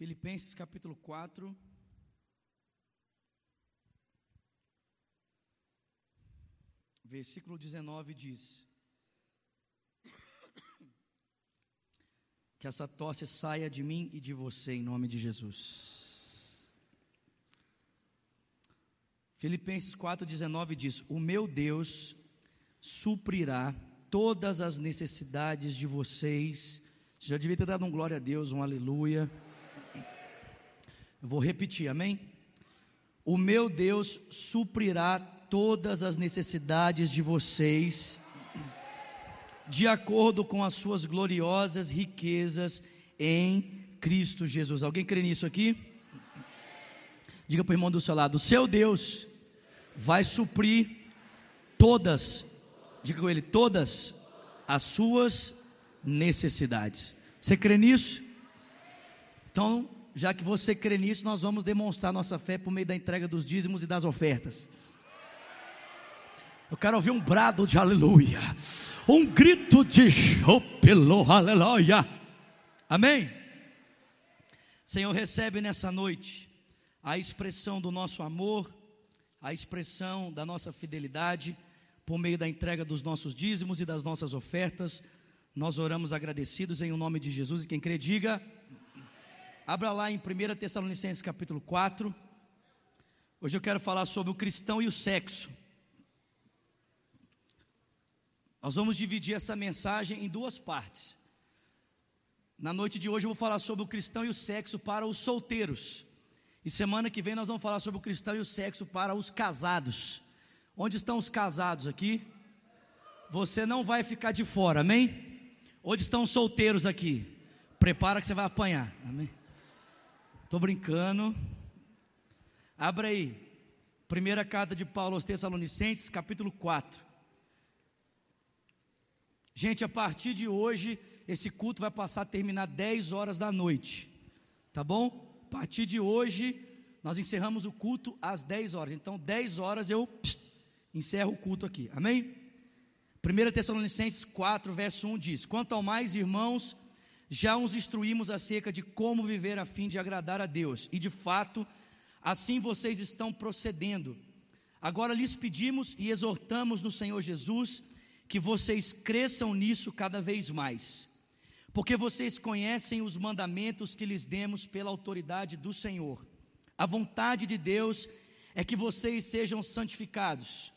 Filipenses capítulo 4. Versículo 19 diz: Que essa tosse saia de mim e de você, em nome de Jesus. Filipenses 4,19 diz: O meu Deus suprirá todas as necessidades de vocês. Você já devia ter dado um glória a Deus, um aleluia. Eu vou repetir, amém? O meu Deus suprirá todas as necessidades de vocês, de acordo com as suas gloriosas riquezas em Cristo Jesus. Alguém crê nisso aqui? Diga para o irmão do seu lado: o seu Deus vai suprir todas, diga com ele, todas as suas necessidades. Você crê nisso? Então, já que você crê nisso, nós vamos demonstrar nossa fé por meio da entrega dos dízimos e das ofertas. Eu quero ouvir um brado de aleluia, um grito de júbilo, aleluia. Amém? Senhor, recebe nessa noite a expressão do nosso amor, a expressão da nossa fidelidade por meio da entrega dos nossos dízimos e das nossas ofertas. Nós oramos agradecidos em o nome de Jesus e quem crê diga Abra lá em 1 Tessalonicenses capítulo 4. Hoje eu quero falar sobre o cristão e o sexo. Nós vamos dividir essa mensagem em duas partes. Na noite de hoje eu vou falar sobre o cristão e o sexo para os solteiros. E semana que vem nós vamos falar sobre o cristão e o sexo para os casados. Onde estão os casados aqui? Você não vai ficar de fora, amém? Onde estão os solteiros aqui? Prepara que você vai apanhar, amém? Estou brincando. Abra aí. Primeira carta de Paulo aos Tessalonicenses, capítulo 4. Gente, a partir de hoje, esse culto vai passar a terminar 10 horas da noite. Tá bom? A partir de hoje, nós encerramos o culto às 10 horas. Então, 10 horas eu pss, encerro o culto aqui. Amém? 1 Tessalonicenses 4, verso 1 diz: Quanto ao mais, irmãos, já os instruímos acerca de como viver a fim de agradar a Deus, e de fato, assim vocês estão procedendo. Agora lhes pedimos e exortamos no Senhor Jesus que vocês cresçam nisso cada vez mais, porque vocês conhecem os mandamentos que lhes demos pela autoridade do Senhor. A vontade de Deus é que vocês sejam santificados,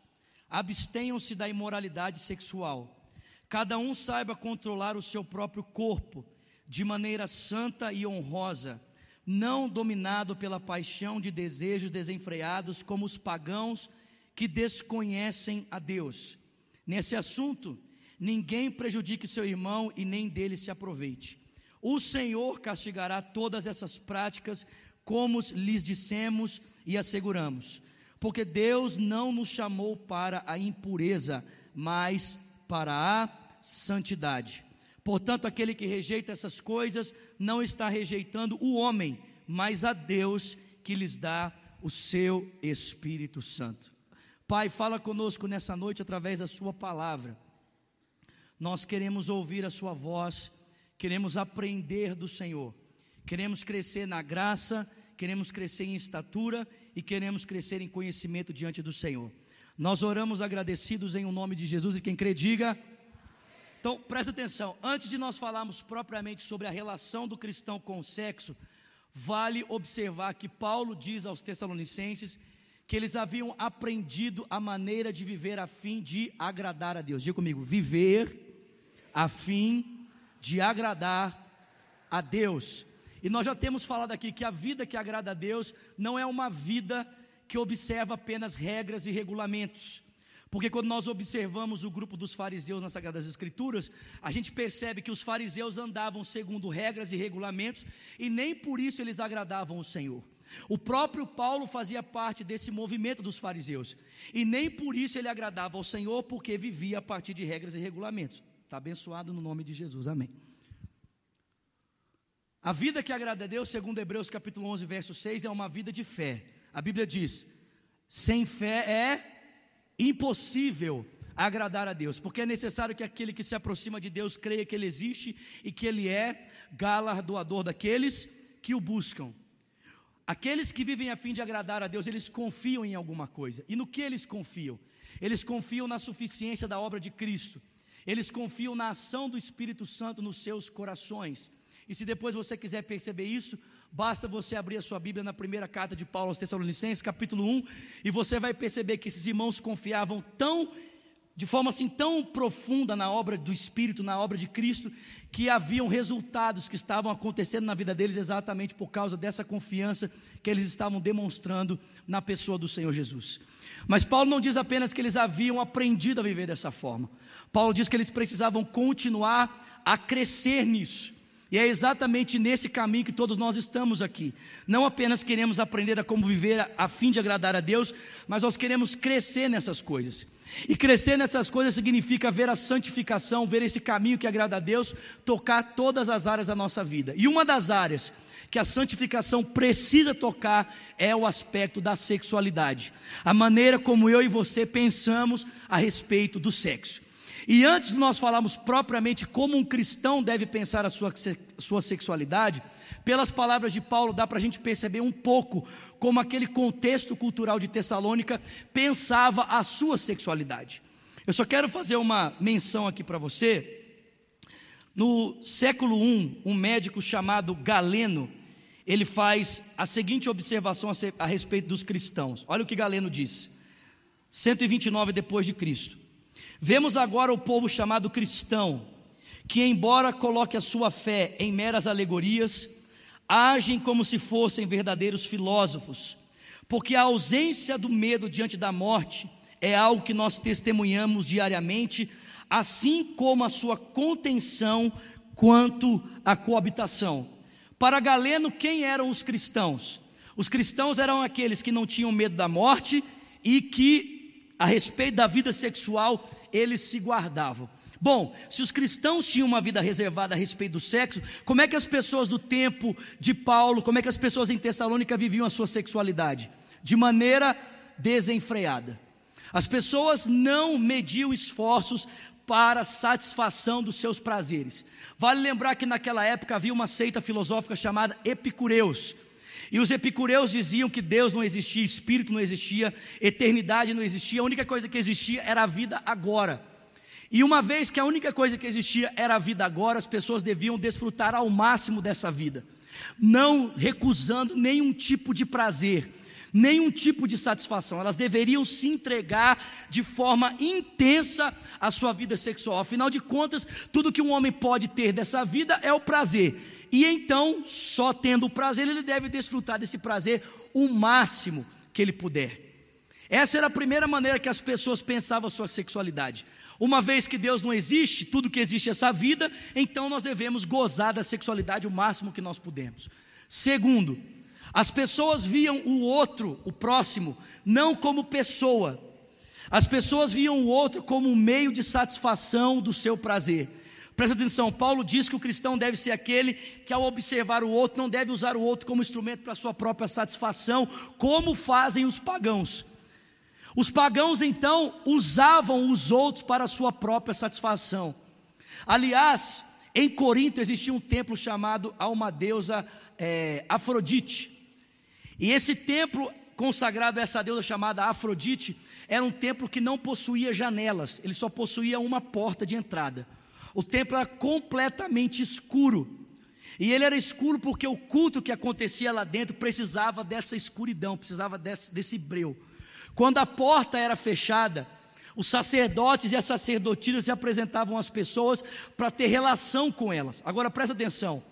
abstenham-se da imoralidade sexual, cada um saiba controlar o seu próprio corpo de maneira santa e honrosa, não dominado pela paixão de desejos desenfreados como os pagãos que desconhecem a Deus. Nesse assunto, ninguém prejudique seu irmão e nem dele se aproveite. O Senhor castigará todas essas práticas, como lhes dissemos e asseguramos, porque Deus não nos chamou para a impureza, mas para a santidade. Portanto, aquele que rejeita essas coisas não está rejeitando o homem, mas a Deus que lhes dá o seu Espírito Santo. Pai, fala conosco nessa noite através da Sua palavra. Nós queremos ouvir a Sua voz, queremos aprender do Senhor, queremos crescer na graça, queremos crescer em estatura e queremos crescer em conhecimento diante do Senhor. Nós oramos agradecidos em o nome de Jesus e quem crê, diga. Então, presta atenção, antes de nós falarmos propriamente sobre a relação do cristão com o sexo, vale observar que Paulo diz aos Tessalonicenses que eles haviam aprendido a maneira de viver a fim de agradar a Deus. Diga comigo, viver a fim de agradar a Deus. E nós já temos falado aqui que a vida que agrada a Deus não é uma vida que observa apenas regras e regulamentos. Porque quando nós observamos o grupo dos fariseus nas Sagradas Escrituras, a gente percebe que os fariseus andavam segundo regras e regulamentos e nem por isso eles agradavam o Senhor. O próprio Paulo fazia parte desse movimento dos fariseus e nem por isso ele agradava ao Senhor, porque vivia a partir de regras e regulamentos. Está abençoado no nome de Jesus, amém. A vida que agrada a Deus, segundo Hebreus capítulo 11, verso 6, é uma vida de fé. A Bíblia diz: sem fé é impossível agradar a Deus, porque é necessário que aquele que se aproxima de Deus creia que Ele existe e que Ele é galardoador daqueles que o buscam. Aqueles que vivem a fim de agradar a Deus, eles confiam em alguma coisa. E no que eles confiam? Eles confiam na suficiência da obra de Cristo. Eles confiam na ação do Espírito Santo nos seus corações. E se depois você quiser perceber isso, basta você abrir a sua Bíblia na primeira carta de Paulo aos Tessalonicenses, capítulo 1, e você vai perceber que esses irmãos confiavam tão de forma assim tão profunda na obra do Espírito, na obra de Cristo, que haviam resultados que estavam acontecendo na vida deles exatamente por causa dessa confiança que eles estavam demonstrando na pessoa do Senhor Jesus. Mas Paulo não diz apenas que eles haviam aprendido a viver dessa forma. Paulo diz que eles precisavam continuar a crescer nisso. E é exatamente nesse caminho que todos nós estamos aqui. Não apenas queremos aprender a como viver a, fim de agradar a Deus, mas nós queremos crescer nessas coisas. E crescer nessas coisas significa ver a santificação, ver esse caminho que agrada a Deus, tocar todas as áreas da nossa vida. E uma das áreas que a santificação precisa tocar é o aspecto da sexualidade, a maneira como eu e você pensamos a respeito do sexo. E antes de nós falarmos propriamente como um cristão deve pensar a sua, sua sexualidade, pelas palavras de Paulo dá para a gente perceber um pouco como aquele contexto cultural de Tessalônica pensava a sua sexualidade. Eu só quero fazer uma menção aqui para você. No século I, um médico chamado Galeno, ele faz a seguinte observação a respeito dos cristãos. Olha o que Galeno diz. 129 depois de Cristo. Vemos agora o povo chamado cristão, que embora coloque a sua fé em meras alegorias, agem como se fossem verdadeiros filósofos, porque a ausência do medo diante da morte é algo que nós testemunhamos diariamente, assim como a sua contenção quanto à coabitação. Para Galeno, quem eram os cristãos? Os cristãos eram aqueles que não tinham medo da morte e que, a respeito da vida sexual, eles se guardavam. Bom, se os cristãos tinham uma vida reservada a respeito do sexo, como é que as pessoas do tempo de Paulo, como é que as pessoas em Tessalônica viviam a sua sexualidade? De maneira desenfreada. As pessoas não mediam esforços para satisfação dos seus prazeres. Vale lembrar que naquela época havia uma seita filosófica chamada Epicureus. E os epicureus diziam que Deus não existia, espírito não existia, eternidade não existia, a única coisa que existia era a vida agora. E uma vez que a única coisa que existia era a vida agora, as pessoas deviam desfrutar ao máximo dessa vida, não recusando nenhum tipo de prazer, nenhum tipo de satisfação. Elas deveriam se entregar de forma intensa à sua vida sexual. Afinal de contas, tudo que um homem pode ter dessa vida é o prazer. E então, só tendo o prazer, ele deve desfrutar desse prazer o máximo que ele puder. Essa era a primeira maneira que as pessoas pensavam a sua sexualidade. Uma vez que Deus não existe, tudo que existe é essa vida, então nós devemos gozar da sexualidade o máximo que nós pudermos. Segundo, as pessoas viam o outro, o próximo, não como pessoa. As pessoas viam o outro como um meio de satisfação do seu prazer. Presta atenção, Paulo diz que o cristão deve ser aquele que, ao observar o outro, não deve usar o outro como instrumento para sua própria satisfação, como fazem os pagãos. Os pagãos então usavam os outros para sua própria satisfação. Aliás, em Corinto existia um templo chamado a uma deusa é, Afrodite. E esse templo consagrado a essa deusa chamada Afrodite era um templo que não possuía janelas, ele só possuía uma porta de entrada. O templo era completamente escuro. E ele era escuro porque o culto que acontecia lá dentro precisava dessa escuridão, precisava desse, desse breu. Quando a porta era fechada, os sacerdotes e as sacerdotisas se apresentavam às pessoas para ter relação com elas. Agora presta atenção: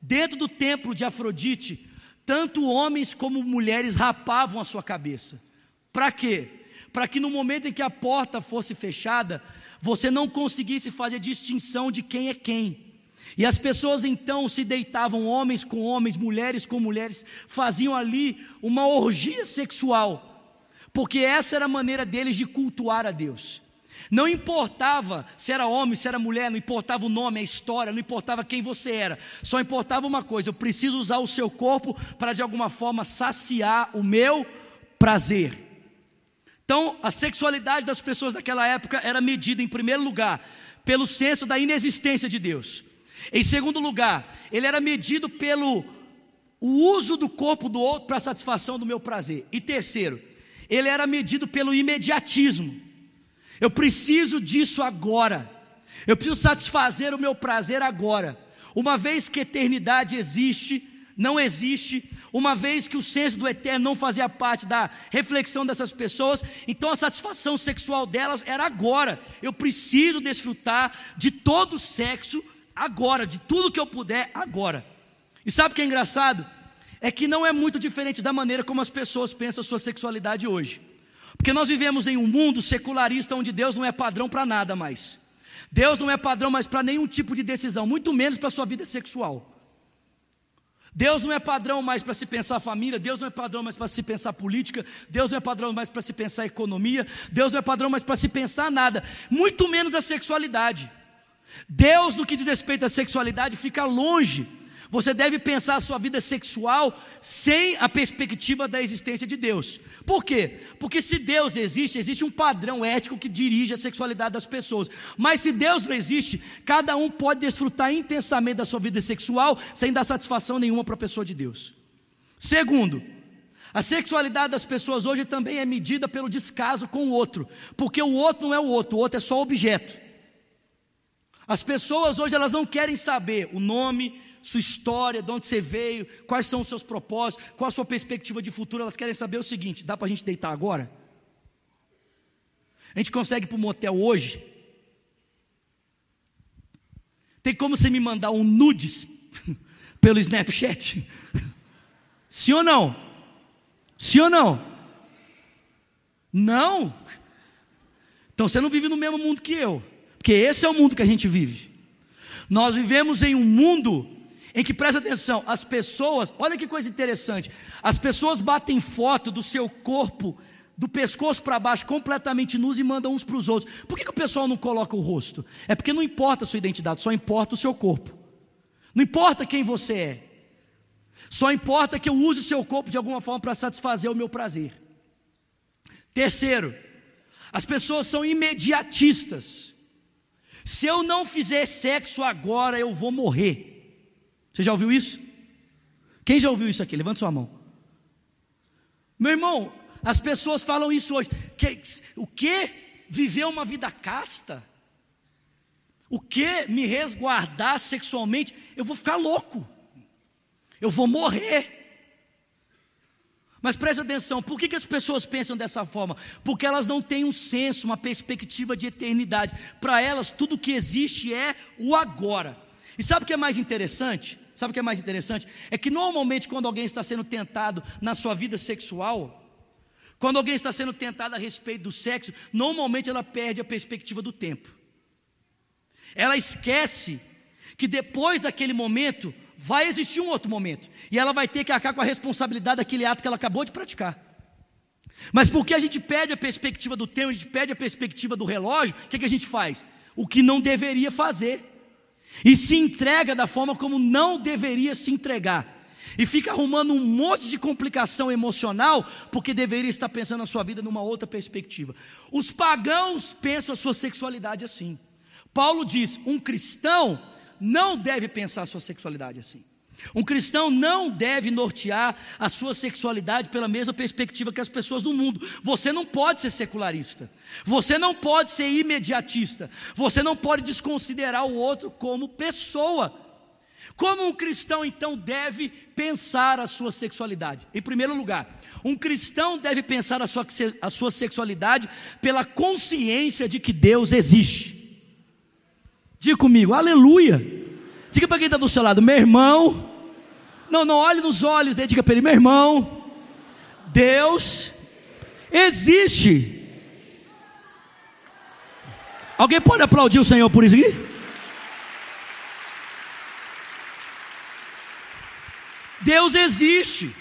dentro do templo de Afrodite, tanto homens como mulheres rapavam a sua cabeça. Para quê? Para que no momento em que a porta fosse fechada, você não conseguisse fazer distinção de quem é quem. E as pessoas então se deitavam, homens com homens, mulheres com mulheres, faziam ali uma orgia sexual porque essa era a maneira deles de cultuar a Deus. Não importava se era homem, se era mulher, não importava o nome, a história, não importava quem você era, só importava uma coisa: eu preciso usar o seu corpo para de alguma forma saciar o meu prazer. Então, a sexualidade das pessoas daquela época era medida, em primeiro lugar, pelo senso da inexistência de Deus. Em segundo lugar, ele era medido pelo uso do corpo do outro para satisfação do meu prazer. E terceiro, ele era medido pelo imediatismo. Eu preciso disso agora. Eu preciso satisfazer o meu prazer agora. Uma vez que eternidade existe, não existe, uma vez que o senso do eterno não fazia parte da reflexão dessas pessoas, então a satisfação sexual delas era agora. Eu preciso desfrutar de todo o sexo agora, de tudo que eu puder agora. E sabe o que é engraçado? É que não é muito diferente da maneira como as pessoas pensam a sua sexualidade hoje. Porque nós vivemos em um mundo secularista onde Deus não é padrão para nada mais. Deus não é padrão mais para nenhum tipo de decisão, muito menos para a sua vida sexual. Deus não é padrão mais para se pensar família, Deus não é padrão mais para se pensar política, Deus não é padrão mais para se pensar economia, Deus não é padrão mais para se pensar nada, muito menos a sexualidade. Deus, no que diz respeito à sexualidade, fica longe você deve pensar a sua vida sexual sem a perspectiva da existência de Deus. Por quê? Porque se Deus existe, existe um padrão ético que dirige a sexualidade das pessoas. Mas se Deus não existe, cada um pode desfrutar intensamente da sua vida sexual sem dar satisfação nenhuma para a pessoa de Deus. Segundo, a sexualidade das pessoas hoje também é medida pelo descaso com o outro, porque o outro não é o outro, o outro é só objeto. As pessoas hoje elas não querem saber o nome, sua história, de onde você veio, quais são os seus propósitos, qual a sua perspectiva de futuro. Elas querem saber o seguinte: dá para a gente deitar agora? A gente consegue ir para o motel hoje? Tem como você me mandar um nudes pelo Snapchat? Sim ou não? Sim ou não? Não? Então você não vive no mesmo mundo que eu, porque esse é o mundo que a gente vive. Nós vivemos em um mundo em que presta atenção, as pessoas, olha que coisa interessante, as pessoas batem foto do seu corpo, do pescoço para baixo, completamente nus e mandam uns para os outros. Por que, que o pessoal não coloca o rosto? É porque não importa a sua identidade, só importa o seu corpo. Não importa quem você é. Só importa que eu use o seu corpo de alguma forma para satisfazer o meu prazer. Terceiro, as pessoas são imediatistas. Se eu não fizer sexo agora, eu vou morrer. Você já ouviu isso? Quem já ouviu isso aqui? Levanta sua mão. Meu irmão, as pessoas falam isso hoje. Que, o que? Viver uma vida casta? O que? Me resguardar sexualmente? Eu vou ficar louco. Eu vou morrer. Mas preste atenção, por que, que as pessoas pensam dessa forma? Porque elas não têm um senso, uma perspectiva de eternidade. Para elas, tudo que existe é o agora. E sabe o que é mais interessante? Sabe o que é mais interessante? É que normalmente quando alguém está sendo tentado na sua vida sexual, quando alguém está sendo tentado a respeito do sexo, normalmente ela perde a perspectiva do tempo. Ela esquece que depois daquele momento vai existir um outro momento, e ela vai ter que arcar com a responsabilidade daquele ato que ela acabou de praticar. Mas porque a gente perde a perspectiva do tempo, a gente perde a perspectiva do relógio, o que, é que a gente faz? O que não deveria fazer e se entrega da forma como não deveria se entregar. E fica arrumando um monte de complicação emocional, porque deveria estar pensando a sua vida numa outra perspectiva. Os pagãos pensam a sua sexualidade assim. Paulo diz: um cristão não deve pensar a sua sexualidade assim. Um cristão não deve nortear a sua sexualidade pela mesma perspectiva que as pessoas do mundo. Você não pode ser secularista. Você não pode ser imediatista. Você não pode desconsiderar o outro como pessoa. Como um cristão então deve pensar a sua sexualidade? Em primeiro lugar, um cristão deve pensar a sua, a sua sexualidade pela consciência de que Deus existe. Diga comigo, aleluia. Diga para quem está do seu lado, meu irmão, não, não, olhe nos olhos dele, diga para ele, meu irmão, Deus existe. Alguém pode aplaudir o Senhor por isso aqui? Deus existe.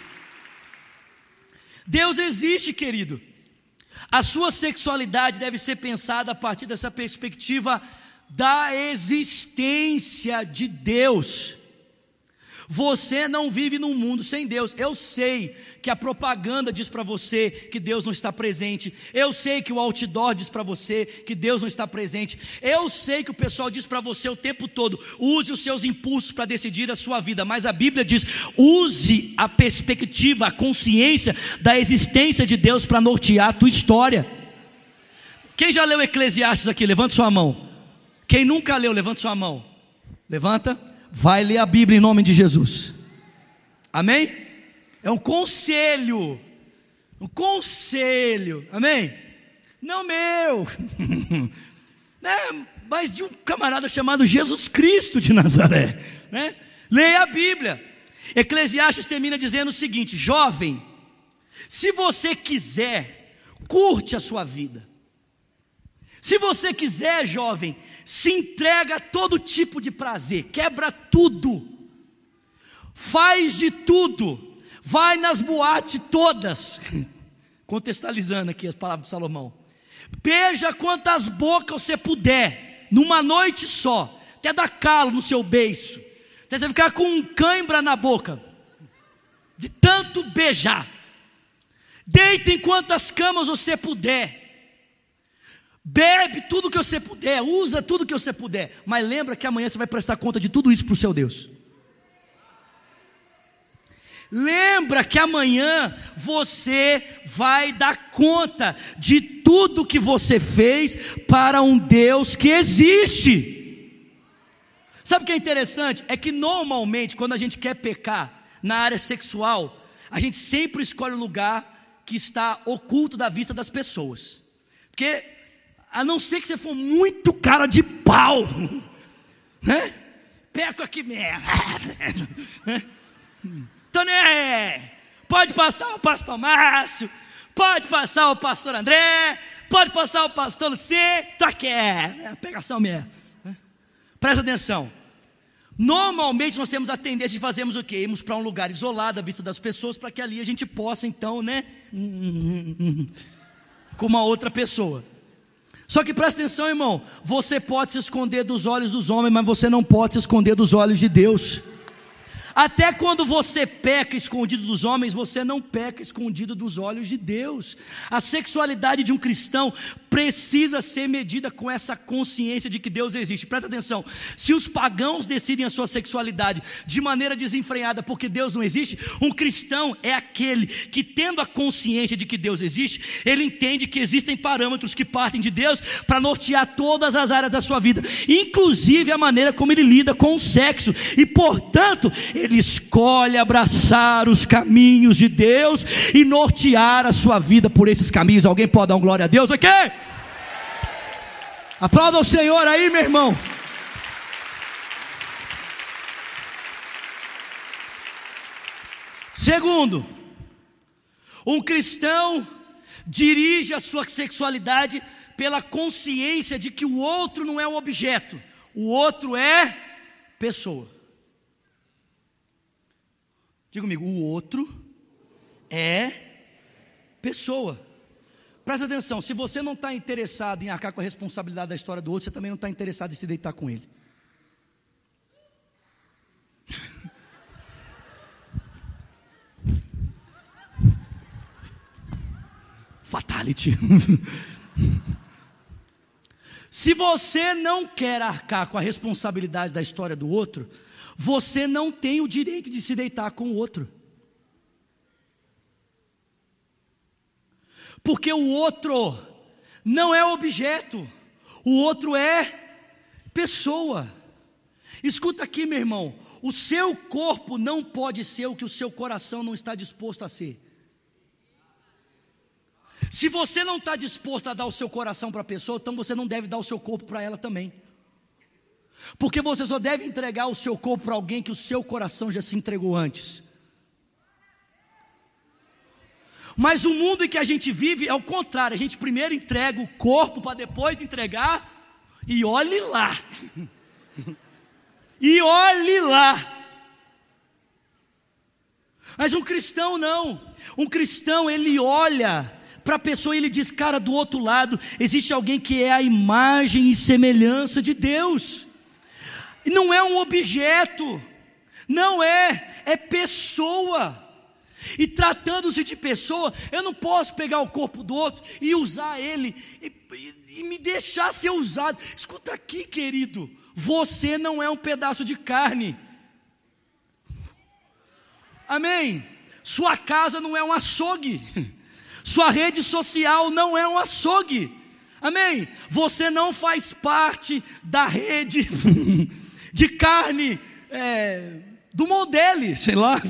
Deus existe, querido. A sua sexualidade deve ser pensada a partir dessa perspectiva da existência de Deus. Você não vive num mundo sem Deus. Eu sei que a propaganda diz para você que Deus não está presente. Eu sei que o outdoor diz para você que Deus não está presente. Eu sei que o pessoal diz para você o tempo todo: use os seus impulsos para decidir a sua vida. Mas a Bíblia diz: use a perspectiva, a consciência da existência de Deus para nortear a tua história. Quem já leu Eclesiastes aqui? Levanta sua mão. Quem nunca leu, levanta sua mão. Levanta vai ler a Bíblia em nome de Jesus. Amém? É um conselho. Um conselho. Amém? Não meu. né? Mas de um camarada chamado Jesus Cristo de Nazaré. Né? Leia a Bíblia. Eclesiastes termina dizendo o seguinte: jovem, se você quiser, curte a sua vida. Se você quiser, jovem, se entrega a todo tipo de prazer, quebra tudo, faz de tudo, vai nas boates todas, contextualizando aqui as palavras de Salomão, beija quantas bocas você puder, numa noite só, até dar calo no seu beiço, até você ficar com um cãibra na boca, de tanto beijar, deita em quantas camas você puder, Bebe tudo que você puder, usa tudo que você puder, mas lembra que amanhã você vai prestar conta de tudo isso para o seu Deus. Lembra que amanhã você vai dar conta de tudo que você fez para um Deus que existe. Sabe o que é interessante? É que normalmente, quando a gente quer pecar na área sexual, a gente sempre escolhe o lugar que está oculto da vista das pessoas. Porque a não ser que você for muito cara de pau, né? Peco aqui mesmo, né? Toné, pode passar o pastor Márcio, pode passar o pastor André, pode passar o pastor Lucê, tá aqui, é a pegação mesmo. Né? Presta atenção. Normalmente nós temos a tendência de fazermos o quê? Irmos para um lugar isolado à vista das pessoas para que ali a gente possa então, né? Com uma outra pessoa. Só que presta atenção, irmão. Você pode se esconder dos olhos dos homens, mas você não pode se esconder dos olhos de Deus. Até quando você peca escondido dos homens, você não peca escondido dos olhos de Deus. A sexualidade de um cristão precisa ser medida com essa consciência de que Deus existe. Presta atenção: se os pagãos decidem a sua sexualidade de maneira desenfreada porque Deus não existe, um cristão é aquele que, tendo a consciência de que Deus existe, ele entende que existem parâmetros que partem de Deus para nortear todas as áreas da sua vida, inclusive a maneira como ele lida com o sexo, e portanto, ele escolhe abraçar os caminhos de Deus e nortear a sua vida por esses caminhos. Alguém pode dar um glória a Deus aqui? Aplauda o Senhor aí, meu irmão. Segundo, um cristão dirige a sua sexualidade pela consciência de que o outro não é um objeto, o outro é pessoa. Diga comigo, o outro é pessoa. Presta atenção, se você não está interessado em arcar com a responsabilidade da história do outro, você também não está interessado em se deitar com ele. Fatality. se você não quer arcar com a responsabilidade da história do outro, você não tem o direito de se deitar com o outro. Porque o outro não é objeto, o outro é pessoa. Escuta aqui, meu irmão: o seu corpo não pode ser o que o seu coração não está disposto a ser. Se você não está disposto a dar o seu coração para a pessoa, então você não deve dar o seu corpo para ela também. Porque você só deve entregar o seu corpo para alguém que o seu coração já se entregou antes. Mas o mundo em que a gente vive é o contrário: a gente primeiro entrega o corpo para depois entregar, e olhe lá. e olhe lá. Mas um cristão não. Um cristão ele olha para a pessoa e ele diz: cara, do outro lado existe alguém que é a imagem e semelhança de Deus. E não é um objeto. Não é, é pessoa. E tratando-se de pessoa, eu não posso pegar o corpo do outro e usar ele e, e, e me deixar ser usado. Escuta aqui, querido. Você não é um pedaço de carne. Amém? Sua casa não é um açougue. Sua rede social não é um açougue. Amém? Você não faz parte da rede de carne é, do modelo, sei lá.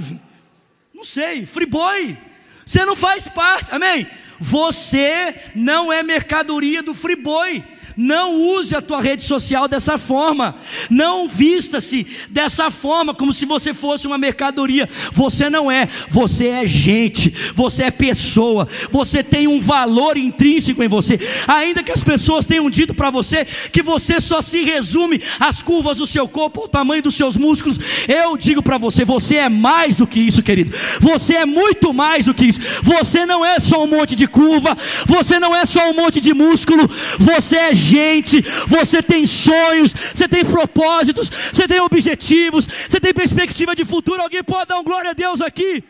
Não sei, Friboi. Você não faz parte, amém? Você não é mercadoria do Friboi. Não use a tua rede social dessa forma. Não vista-se dessa forma, como se você fosse uma mercadoria. Você não é. Você é gente. Você é pessoa. Você tem um valor intrínseco em você. Ainda que as pessoas tenham dito para você que você só se resume às curvas do seu corpo, ao tamanho dos seus músculos, eu digo para você: você é mais do que isso, querido. Você é muito mais do que isso. Você não é só um monte de curva. Você não é só um monte de músculo. Você é gente, você tem sonhos, você tem propósitos, você tem objetivos, você tem perspectiva de futuro. Alguém pode dar um glória a Deus aqui?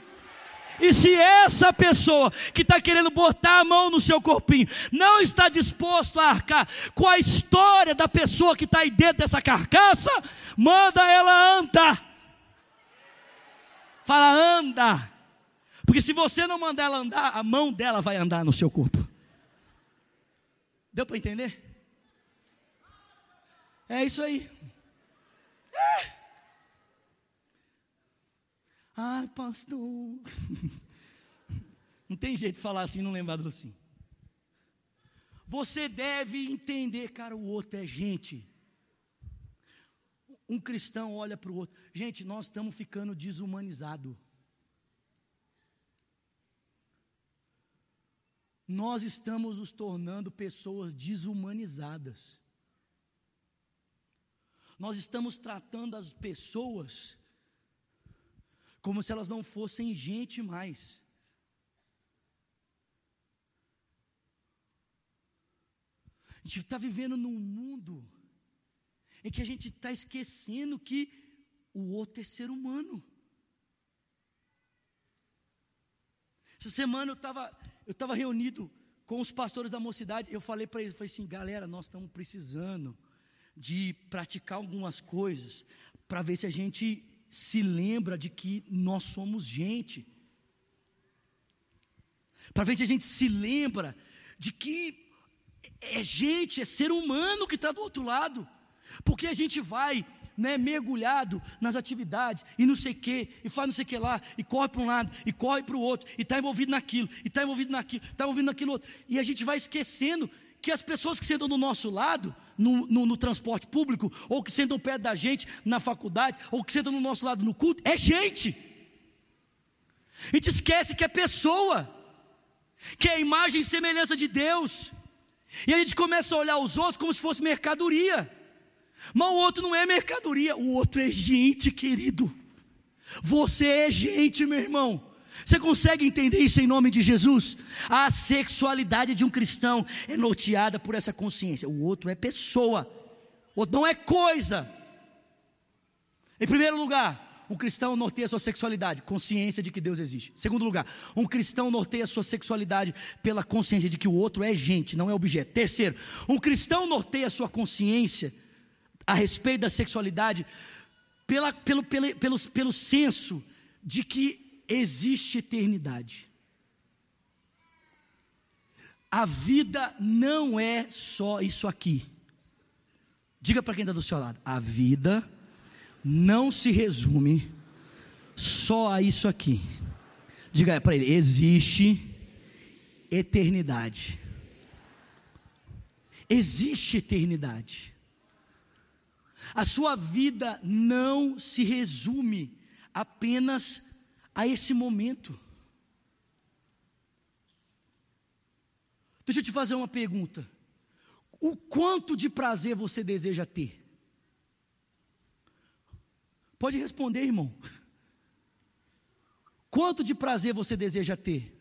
E se essa pessoa que está querendo botar a mão no seu corpinho não está disposto a arcar com a história da pessoa que está aí dentro dessa carcaça, manda ela andar. Fala, anda. Porque se você não mandar ela andar, a mão dela vai andar no seu corpo. Deu para entender? É isso aí. É. Ai, pastor. Não tem jeito de falar assim não lembrar do assim. Você deve entender, cara, o outro é gente. Um cristão olha para o outro. Gente, nós estamos ficando desumanizados. Nós estamos nos tornando pessoas desumanizadas. Nós estamos tratando as pessoas como se elas não fossem gente mais. A gente está vivendo num mundo em que a gente está esquecendo que o outro é ser humano. Essa semana eu estava eu tava reunido com os pastores da mocidade, eu falei para eles, falei assim, galera, nós estamos precisando de praticar algumas coisas para ver se a gente se lembra de que nós somos gente. Para ver se a gente se lembra de que é gente, é ser humano que está do outro lado. Porque a gente vai né, mergulhado nas atividades e não sei o que, e faz não sei o que lá, e corre para um lado, e corre para o outro, e está envolvido naquilo, e está envolvido naquilo, está envolvido naquilo outro. E a gente vai esquecendo que as pessoas que sentam do nosso lado, no, no, no, transporte público, ou que sentam perto da gente na faculdade, ou que sentam no nosso lado no culto, é gente. A gente esquece que é pessoa, que é a imagem e semelhança de Deus, e a gente começa a olhar os outros como se fosse mercadoria, mas o outro não é mercadoria, o outro é gente, querido. Você é gente, meu irmão. Você consegue entender isso em nome de Jesus? A sexualidade de um cristão é norteada por essa consciência. O outro é pessoa, o outro não é coisa. Em primeiro lugar, um cristão norteia sua sexualidade, consciência de que Deus existe. Segundo lugar, um cristão norteia sua sexualidade pela consciência de que o outro é gente, não é objeto. Terceiro, um cristão norteia sua consciência a respeito da sexualidade pela, pelo, pelo, pelo, pelo senso de que existe eternidade. A vida não é só isso aqui. Diga para quem está do seu lado: a vida não se resume só a isso aqui. Diga para ele: existe eternidade. Existe eternidade. A sua vida não se resume apenas a esse momento. Deixa eu te fazer uma pergunta. O quanto de prazer você deseja ter? Pode responder, irmão. Quanto de prazer você deseja ter?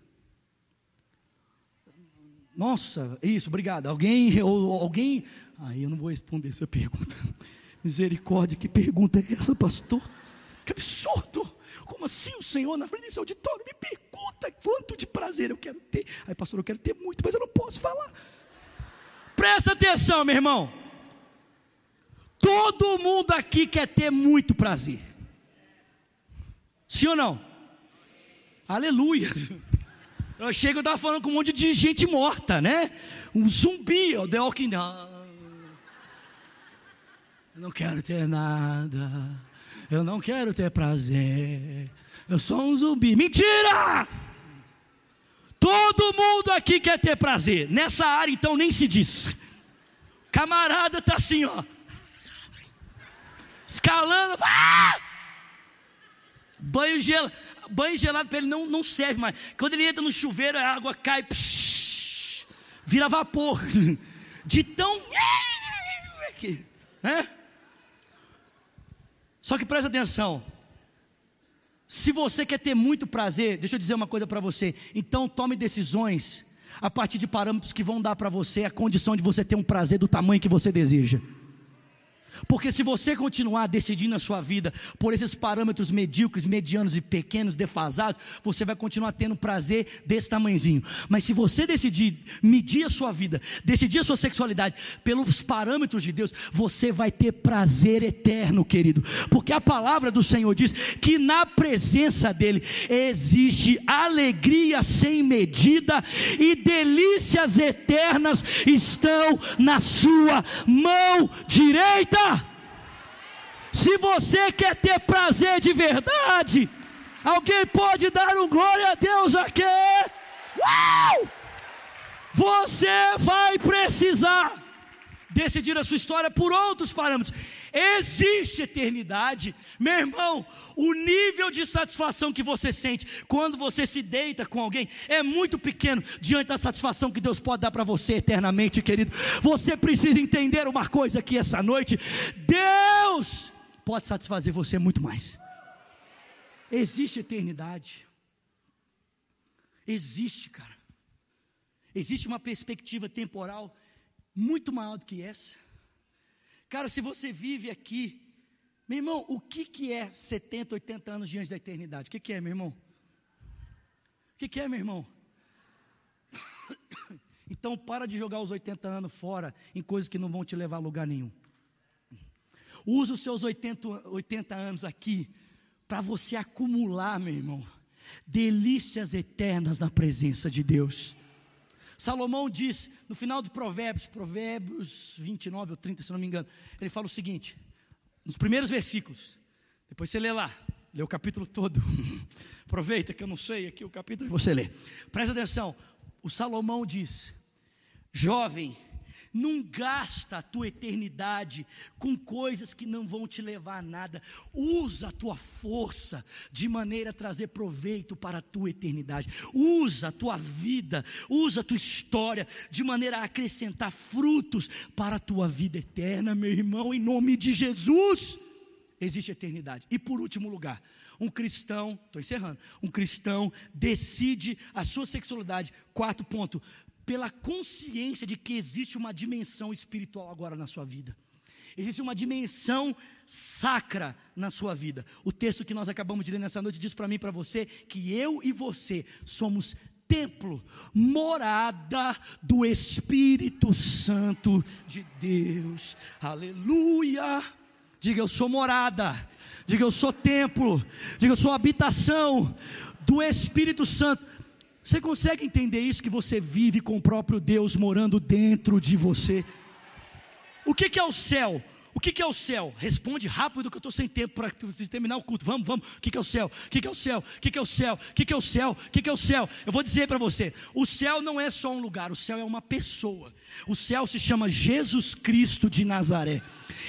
Nossa, isso, obrigado. Alguém, ou, alguém. Aí ah, eu não vou responder essa pergunta. Misericórdia, que pergunta é essa, pastor? Que absurdo! Como assim o Senhor na frente desse auditório me pergunta quanto de prazer eu quero ter? Aí, pastor, eu quero ter muito, mas eu não posso falar. Presta atenção, meu irmão. Todo mundo aqui quer ter muito prazer. Sim ou não? Aleluia. Eu chego, eu estava falando com um monte de gente morta, né? Um zumbi, o The Walking Dead. Eu não quero ter nada. Eu não quero ter prazer. Eu sou um zumbi. Mentira! Todo mundo aqui quer ter prazer. Nessa área, então, nem se diz. Camarada tá assim, ó. Escalando. Ah! Banho gelado. Banho gelado para ele não, não serve mais. Quando ele entra no chuveiro, a água cai. Psh, vira vapor. De tão. É? Só que presta atenção. Se você quer ter muito prazer, deixa eu dizer uma coisa para você. Então tome decisões a partir de parâmetros que vão dar para você a condição de você ter um prazer do tamanho que você deseja. Porque se você continuar decidindo a sua vida por esses parâmetros medíocres, medianos e pequenos, defasados, você vai continuar tendo prazer desse tamanhozinho. Mas se você decidir medir a sua vida, decidir a sua sexualidade pelos parâmetros de Deus, você vai ter prazer eterno, querido. Porque a palavra do Senhor diz que na presença dele existe alegria sem medida e delícias eternas estão na sua mão direita. Se você quer ter prazer de verdade, alguém pode dar um glória a Deus aqui? Uau! Você vai precisar decidir a sua história por outros parâmetros. Existe eternidade, meu irmão. O nível de satisfação que você sente quando você se deita com alguém é muito pequeno diante da satisfação que Deus pode dar para você eternamente, querido. Você precisa entender uma coisa aqui essa noite: Deus pode satisfazer você muito mais. Existe eternidade. Existe, cara. Existe uma perspectiva temporal muito maior do que essa. Cara, se você vive aqui meu irmão, o que, que é 70, 80 anos diante da eternidade? O que, que é, meu irmão? O que, que é, meu irmão? Então para de jogar os 80 anos fora em coisas que não vão te levar a lugar nenhum. Usa os seus 80, 80 anos aqui para você acumular, meu irmão, delícias eternas na presença de Deus. Salomão diz no final do Provérbios, Provérbios 29 ou 30, se não me engano, ele fala o seguinte: nos primeiros versículos. Depois você lê lá, lê o capítulo todo. Aproveita que eu não sei aqui o capítulo e você lê. Presta atenção. O Salomão diz: Jovem, não gasta a tua eternidade com coisas que não vão te levar a nada. Usa a tua força de maneira a trazer proveito para a tua eternidade. Usa a tua vida, usa a tua história de maneira a acrescentar frutos para a tua vida eterna, meu irmão, em nome de Jesus. Existe eternidade. E por último lugar, um cristão, estou encerrando, um cristão decide a sua sexualidade. Quarto ponto, pela consciência de que existe uma dimensão espiritual agora na sua vida. Existe uma dimensão sacra na sua vida. O texto que nós acabamos de ler nessa noite diz para mim e para você que eu e você somos templo, morada do Espírito Santo de Deus. Aleluia! Diga eu sou morada. Diga eu sou templo. Diga eu sou habitação do Espírito Santo. Você consegue entender isso? Que você vive com o próprio Deus morando dentro de você. O que, que é o céu? O que, que, é o céu? Responde rápido que eu estou sem tempo para terminar o culto. Vamos, vamos. O que, que é o céu? O que, que é o céu? O que, que é o céu? O que, que é o céu? O que, que é o céu? Eu vou dizer para você: o céu não é só um lugar, o céu é uma pessoa. O céu se chama Jesus Cristo de Nazaré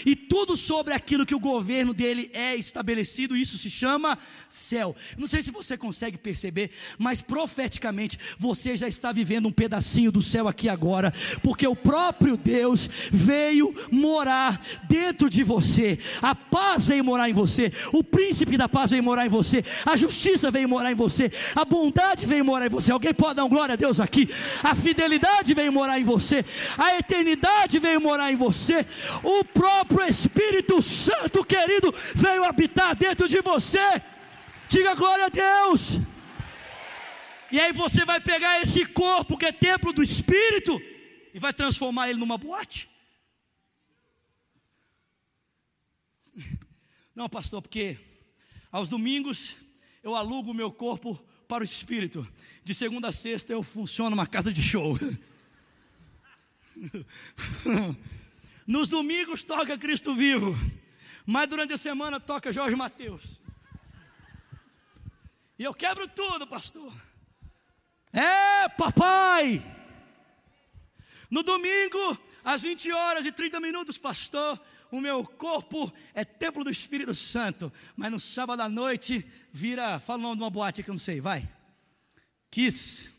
e tudo sobre aquilo que o governo dele é estabelecido, isso se chama céu. Não sei se você consegue perceber, mas profeticamente você já está vivendo um pedacinho do céu aqui agora, porque o próprio Deus veio morar dentro de você, a paz veio morar em você, o príncipe da paz veio morar em você, a justiça veio morar em você, a bondade veio morar em você. Alguém pode dar um glória a Deus aqui? A fidelidade veio morar em você, a eternidade veio morar em você, o próprio Espírito Santo querido veio habitar dentro de você. Diga glória a Deus. E aí você vai pegar esse corpo que é templo do Espírito e vai transformar ele numa boate? Não, pastor, porque aos domingos eu alugo o meu corpo para o Espírito. De segunda a sexta eu funciono numa casa de show. Nos domingos toca Cristo vivo, mas durante a semana toca Jorge Mateus. E eu quebro tudo, pastor. É, papai. No domingo, às 20 horas e 30 minutos, pastor, o meu corpo é templo do Espírito Santo. Mas no sábado à noite, vira, fala o nome de uma boate que eu não sei, vai. Kiss.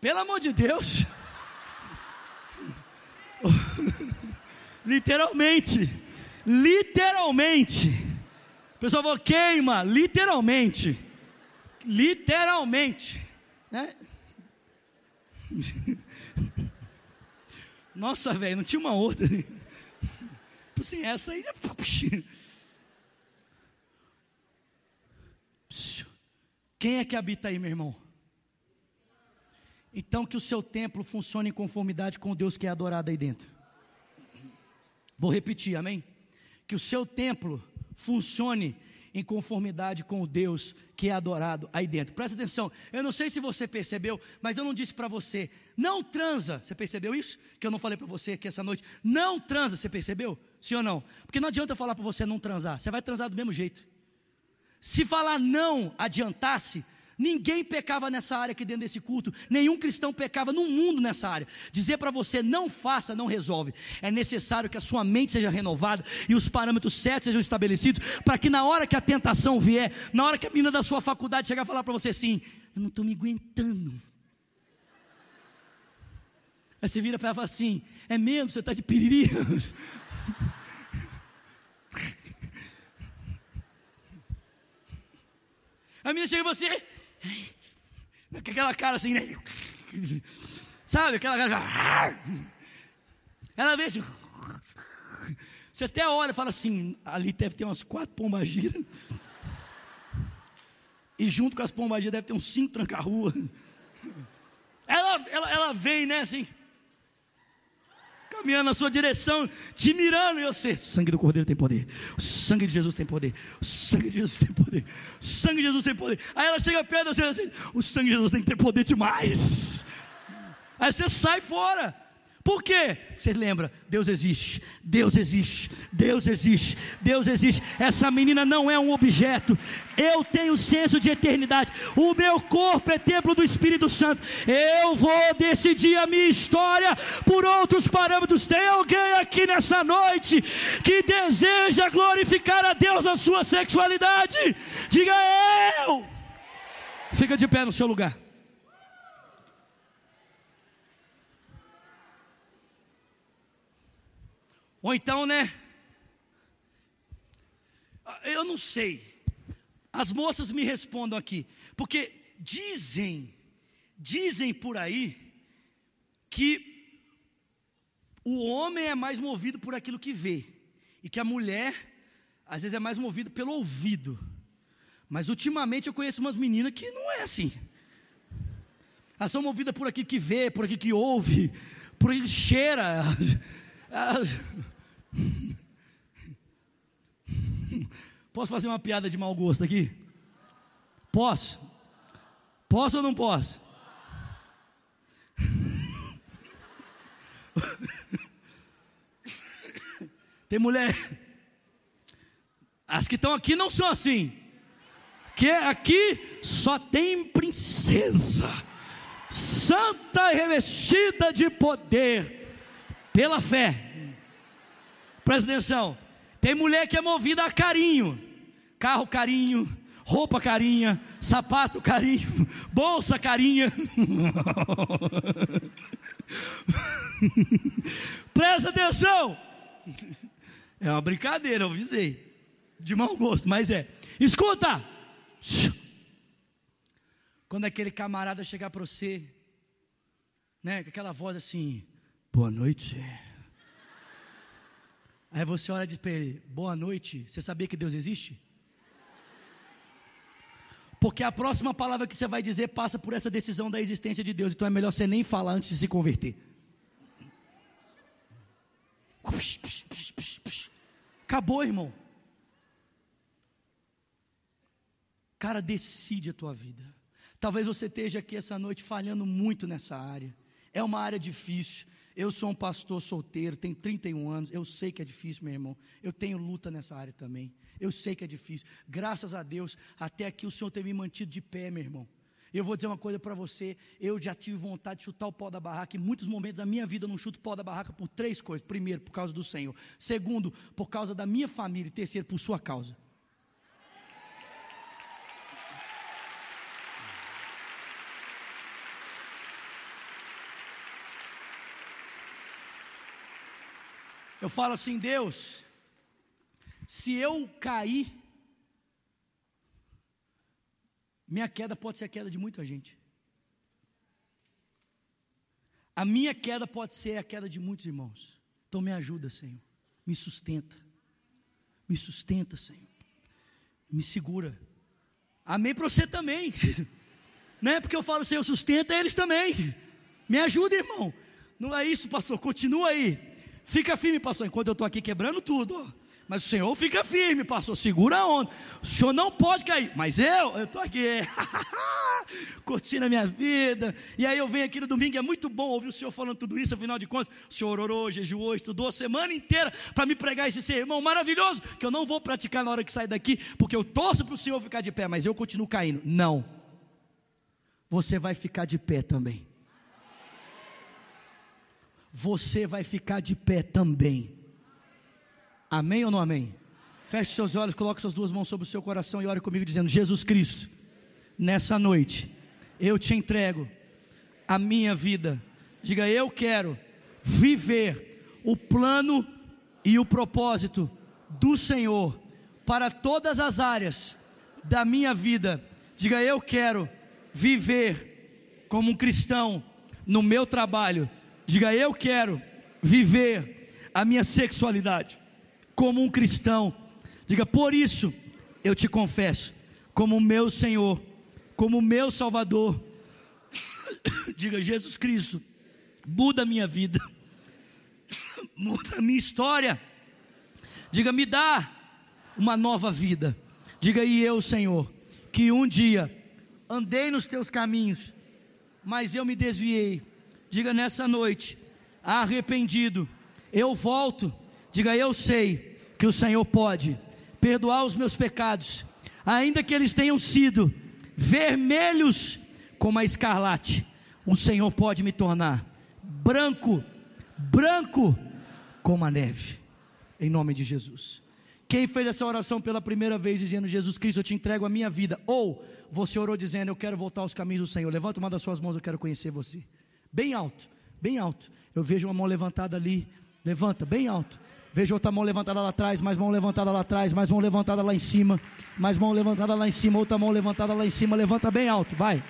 Pelo amor de Deus. literalmente. Literalmente. O pessoal falou, queima, literalmente literalmente. Né? Nossa, velho, não tinha uma outra. Assim, essa aí. Quem é que habita aí, meu irmão? Então que o seu templo funcione em conformidade com o Deus que é adorado aí dentro. Vou repetir, amém? Que o seu templo funcione em conformidade com o Deus que é adorado aí dentro. Presta atenção, eu não sei se você percebeu, mas eu não disse para você, não transa. Você percebeu isso? Que eu não falei para você aqui essa noite. Não transa, você percebeu? Sim ou não? Porque não adianta eu falar para você não transar, você vai transar do mesmo jeito. Se falar não adiantasse, Ninguém pecava nessa área aqui dentro desse culto, nenhum cristão pecava no mundo nessa área. Dizer para você não faça não resolve. É necessário que a sua mente seja renovada e os parâmetros certos sejam estabelecidos para que na hora que a tentação vier, na hora que a menina da sua faculdade chegar a falar para você assim: "Eu não estou me aguentando". Aí você vira para ela e fala assim: "É mesmo, você está de piriri?" A menina chega você, com aquela cara assim, né? Sabe, aquela cara. Ela vê assim. Você até olha e fala assim: ali deve ter umas quatro pombagiras. E junto com as pombagiras deve ter uns cinco tranca-rua. Ela, ela, ela vem, né, assim caminhando na sua direção, te mirando, e você, sangue do Cordeiro tem poder, o sangue de Jesus tem poder, o sangue de Jesus tem poder, o sangue de Jesus tem poder. Aí ela chega perto de você assim, o sangue de Jesus tem que ter poder demais. Aí você sai fora. Por quê? Você lembra? Deus existe, Deus existe, Deus existe, Deus existe. Essa menina não é um objeto. Eu tenho senso de eternidade. O meu corpo é templo do Espírito Santo. Eu vou decidir a minha história por outros parâmetros. Tem alguém aqui nessa noite que deseja glorificar a Deus na sua sexualidade? Diga eu. Fica de pé no seu lugar. Ou então, né? Eu não sei. As moças me respondam aqui, porque dizem, dizem por aí que o homem é mais movido por aquilo que vê e que a mulher às vezes é mais movida pelo ouvido. Mas ultimamente eu conheço umas meninas que não é assim. Elas são movidas por aquilo que vê, por aquilo que ouve, por aquilo que cheira. Posso fazer uma piada de mau gosto aqui? Posso? Posso ou não posso? Tem mulher. As que estão aqui não são assim. Que aqui só tem princesa, santa revestida de poder pela fé. Presta atenção. Tem mulher que é movida a carinho. Carro carinho, roupa carinha, sapato carinho, bolsa carinha. Presta atenção. É uma brincadeira, eu avisei. De mau gosto, mas é. Escuta! Quando aquele camarada chegar para você, né, com aquela voz assim, boa noite. Aí você olha e diz para ele, boa noite, você sabia que Deus existe? Porque a próxima palavra que você vai dizer passa por essa decisão da existência de Deus, então é melhor você nem falar antes de se converter. Acabou, irmão. Cara, decide a tua vida. Talvez você esteja aqui essa noite falhando muito nessa área. É uma área difícil. Eu sou um pastor solteiro, tenho 31 anos. Eu sei que é difícil, meu irmão. Eu tenho luta nessa área também. Eu sei que é difícil. Graças a Deus, até aqui o Senhor tem me mantido de pé, meu irmão. Eu vou dizer uma coisa para você. Eu já tive vontade de chutar o pau da barraca. Em muitos momentos da minha vida eu não chuto o pau da barraca por três coisas. Primeiro, por causa do Senhor. Segundo, por causa da minha família. E terceiro, por sua causa. Eu falo assim, Deus, se eu cair, minha queda pode ser a queda de muita gente. A minha queda pode ser a queda de muitos irmãos. Então me ajuda, Senhor. Me sustenta. Me sustenta, Senhor. Me segura. Amém para você também. Não é porque eu falo, Senhor, sustenta eles também. Me ajuda, irmão. Não é isso, pastor. Continua aí. Fica firme, pastor, enquanto eu estou aqui quebrando tudo. Mas o Senhor fica firme, pastor, segura a onda. O Senhor não pode cair. Mas eu, eu estou aqui, curtindo a minha vida. E aí eu venho aqui no domingo, é muito bom ouvir o Senhor falando tudo isso, afinal de contas, o Senhor orou, jejuou, estudou a semana inteira para me pregar esse sermão maravilhoso, que eu não vou praticar na hora que sair daqui, porque eu torço para o Senhor ficar de pé, mas eu continuo caindo. Não. Você vai ficar de pé também você vai ficar de pé também. Amém ou não amém? Feche seus olhos, coloque suas duas mãos sobre o seu coração e ore comigo dizendo: Jesus Cristo, nessa noite eu te entrego a minha vida. Diga, eu quero viver o plano e o propósito do Senhor para todas as áreas da minha vida. Diga, eu quero viver como um cristão no meu trabalho, Diga, eu quero viver a minha sexualidade como um cristão. Diga, por isso eu te confesso, como meu Senhor, como meu Salvador. Diga, Jesus Cristo, muda a minha vida, muda a minha história. Diga, me dá uma nova vida. Diga, e eu, Senhor, que um dia andei nos teus caminhos, mas eu me desviei Diga nessa noite, arrependido, eu volto. Diga, eu sei que o Senhor pode perdoar os meus pecados, ainda que eles tenham sido vermelhos como a escarlate. O Senhor pode me tornar branco, branco como a neve, em nome de Jesus. Quem fez essa oração pela primeira vez dizendo: Jesus Cristo, eu te entrego a minha vida, ou você orou dizendo: Eu quero voltar aos caminhos do Senhor, levanta uma das suas mãos, eu quero conhecer você bem alto, bem alto. Eu vejo uma mão levantada ali, levanta, bem alto. Vejo outra mão levantada lá atrás, mais mão levantada lá atrás, mais mão levantada lá em cima, mais mão levantada lá em cima, outra mão levantada lá em cima, levanta bem alto, vai.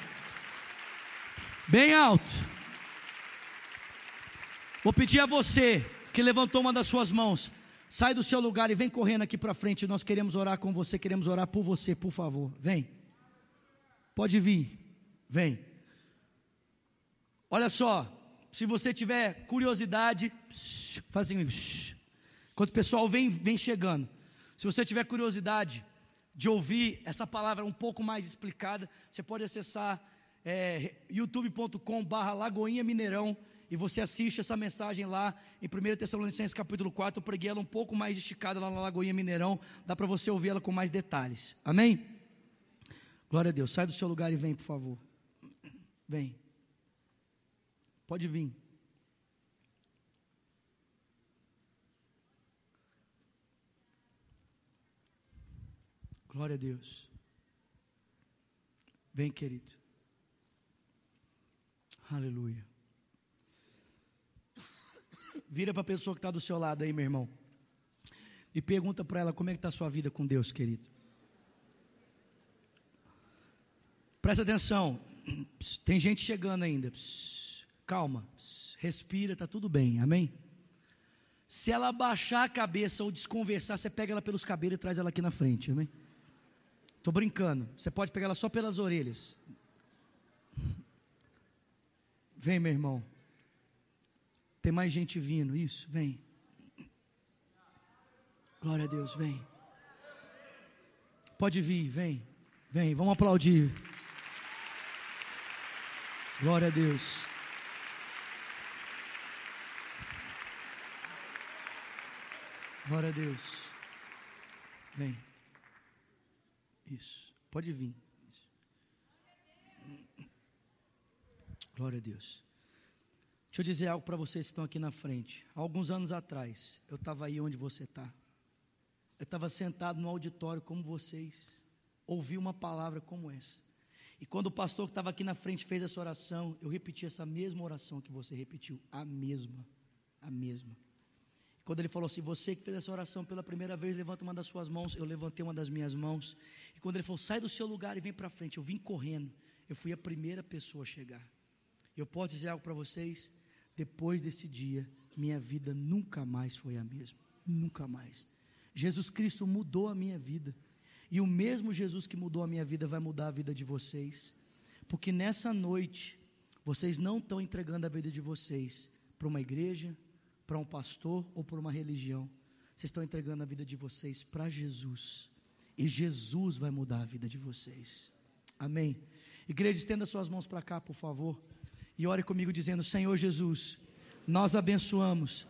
Bem alto. Vou pedir a você que levantou uma das suas mãos, sai do seu lugar e vem correndo aqui para frente. Nós queremos orar com você, queremos orar por você, por favor. Vem. Pode vir. Vem. Olha só, se você tiver curiosidade, faz assim, enquanto o pessoal vem, vem chegando. Se você tiver curiosidade de ouvir essa palavra um pouco mais explicada, você pode acessar é, youtube.com/barra Lagoinha Mineirão e você assiste essa mensagem lá em 1 Tessalonicenses capítulo 4. Eu preguei ela um pouco mais esticada lá na Lagoinha Mineirão, dá para você ouvir ela com mais detalhes. Amém? Glória a Deus. Sai do seu lugar e vem, por favor. Vem. Pode vir. Glória a Deus. Vem, querido. Aleluia. Vira para a pessoa que está do seu lado aí, meu irmão. e pergunta para ela como é que está a sua vida com Deus, querido. Presta atenção, tem gente chegando ainda. Calma, respira, está tudo bem, amém? Se ela baixar a cabeça ou desconversar, você pega ela pelos cabelos e traz ela aqui na frente, amém? Estou brincando, você pode pegar ela só pelas orelhas. Vem, meu irmão. Tem mais gente vindo, isso, vem. Glória a Deus, vem. Pode vir, vem. Vem, vamos aplaudir. Glória a Deus. Glória a Deus. Vem. Isso. Pode vir. Isso. Glória a Deus. Deixa eu dizer algo para vocês que estão aqui na frente. Há alguns anos atrás, eu estava aí onde você está. Eu estava sentado no auditório como vocês. Ouvi uma palavra como essa. E quando o pastor que estava aqui na frente fez essa oração, eu repeti essa mesma oração que você repetiu. A mesma. A mesma. Quando ele falou assim: Você que fez essa oração pela primeira vez, levanta uma das suas mãos. Eu levantei uma das minhas mãos. E quando ele falou: Sai do seu lugar e vem para frente, eu vim correndo. Eu fui a primeira pessoa a chegar. Eu posso dizer algo para vocês? Depois desse dia, minha vida nunca mais foi a mesma. Nunca mais. Jesus Cristo mudou a minha vida. E o mesmo Jesus que mudou a minha vida vai mudar a vida de vocês. Porque nessa noite, vocês não estão entregando a vida de vocês para uma igreja, para um pastor ou para uma religião. Vocês estão entregando a vida de vocês para Jesus. E Jesus vai mudar a vida de vocês. Amém. Igreja, estenda suas mãos para cá, por favor. E ore comigo dizendo: Senhor Jesus, nós abençoamos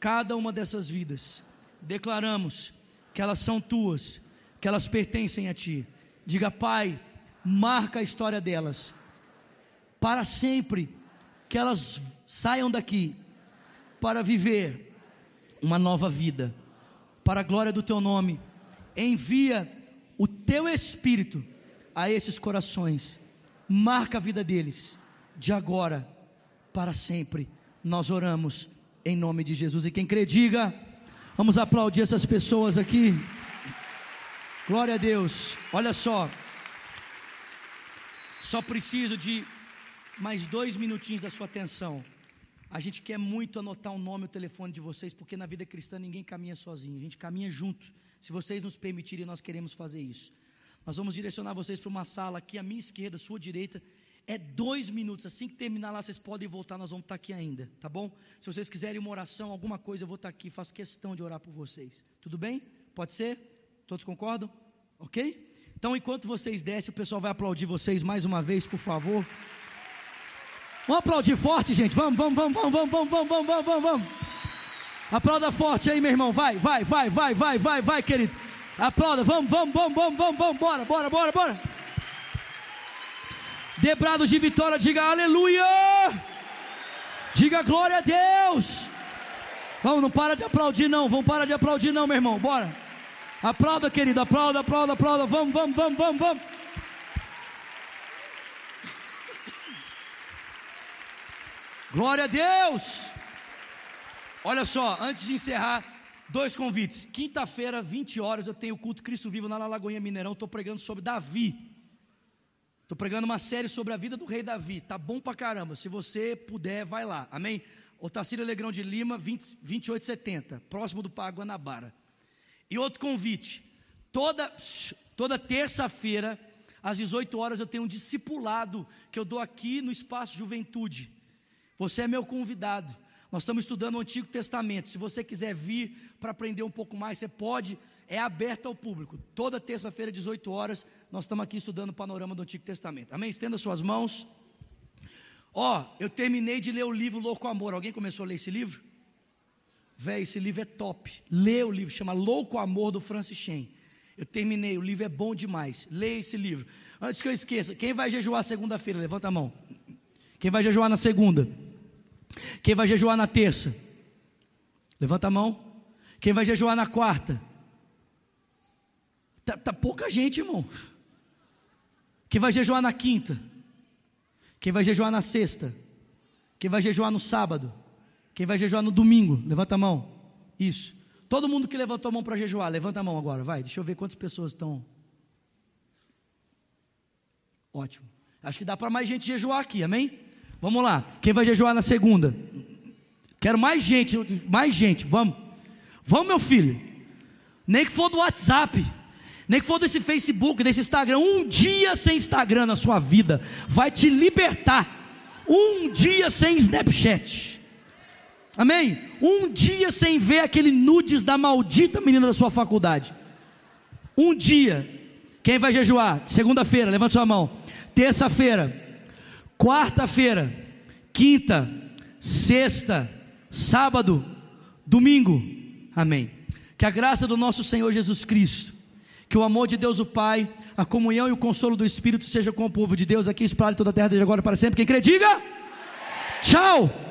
cada uma dessas vidas. Declaramos que elas são tuas, que elas pertencem a ti. Diga, Pai, marca a história delas para sempre, que elas saiam daqui para viver uma nova vida, para a glória do teu nome. Envia o teu espírito a esses corações, marca a vida deles, de agora para sempre. Nós oramos em nome de Jesus. E quem crê, diga: vamos aplaudir essas pessoas aqui. Glória a Deus. Olha só, só preciso de mais dois minutinhos da sua atenção. A gente quer muito anotar o nome e o telefone de vocês, porque na vida cristã ninguém caminha sozinho, a gente caminha junto. Se vocês nos permitirem, nós queremos fazer isso. Nós vamos direcionar vocês para uma sala aqui à minha esquerda, à sua direita. É dois minutos. Assim que terminar lá, vocês podem voltar, nós vamos estar aqui ainda, tá bom? Se vocês quiserem uma oração, alguma coisa, eu vou estar aqui, faço questão de orar por vocês. Tudo bem? Pode ser? Todos concordam? Ok? Então, enquanto vocês descem, o pessoal vai aplaudir vocês mais uma vez, por favor. Vamos aplaudir forte, gente. Vamos, vamos, vamos, vamos, vamos, vamos, vamos, vamos, vamos, vamos, vamos. Aplauda forte aí, meu irmão. Vai, vai, vai, vai, vai, vai, vai, querido. Aplauda, vamos, vamos, vamos, vamos, vamos, vamos, bora, bora, bora, bora. Debrados de vitória, diga aleluia. Diga glória a Deus. Vamos, não para de aplaudir, não. Vamos parar de aplaudir, não, meu irmão. Bora. Aplauda, querido. Aplauda, aplauda, aplauda. Vamos, vamos, vamos, vamos, vamos. Glória a Deus! Olha só, antes de encerrar, dois convites. Quinta-feira, 20 horas, eu tenho o culto Cristo Vivo na Lagoinha Mineirão. Estou pregando sobre Davi. Estou pregando uma série sobre a vida do rei Davi. Tá bom pra caramba. Se você puder, vai lá. Amém? Otacílio Alegrão de Lima, 20, 2870, próximo do Pago Guanabara. E outro convite. Toda, toda terça-feira, às 18 horas, eu tenho um discipulado que eu dou aqui no Espaço Juventude. Você é meu convidado. Nós estamos estudando o Antigo Testamento. Se você quiser vir para aprender um pouco mais, você pode. É aberto ao público. Toda terça-feira, 18 horas, nós estamos aqui estudando o panorama do Antigo Testamento. Amém? Estenda suas mãos. Ó, oh, eu terminei de ler o livro Louco Amor. Alguém começou a ler esse livro? Véi, esse livro é top. Lê o livro, chama Louco Amor do Francis Shen. Eu terminei, o livro é bom demais. Leia esse livro. Antes que eu esqueça, quem vai jejuar segunda-feira? Levanta a mão. Quem vai jejuar na segunda? Quem vai jejuar na terça? Levanta a mão. Quem vai jejuar na quarta? Tá, tá pouca gente, irmão. Quem vai jejuar na quinta? Quem vai jejuar na sexta? Quem vai jejuar no sábado? Quem vai jejuar no domingo? Levanta a mão. Isso. Todo mundo que levantou a mão para jejuar, levanta a mão agora, vai. Deixa eu ver quantas pessoas estão. Ótimo. Acho que dá para mais gente jejuar aqui, amém? Vamos lá. Quem vai jejuar na segunda? Quero mais gente, mais gente. Vamos. Vamos, meu filho. Nem que for do WhatsApp, nem que for desse Facebook, desse Instagram. Um dia sem Instagram na sua vida vai te libertar. Um dia sem Snapchat. Amém? Um dia sem ver aquele nudes da maldita menina da sua faculdade. Um dia. Quem vai jejuar? Segunda-feira, levanta sua mão. Terça-feira. Quarta-feira. Quinta. Sexta. Sábado. Domingo. Amém. Que a graça do nosso Senhor Jesus Cristo, que o amor de Deus o Pai, a comunhão e o consolo do Espírito seja com o povo de Deus aqui espalhado toda a terra desde agora para sempre. Quem crê, diga. Tchau.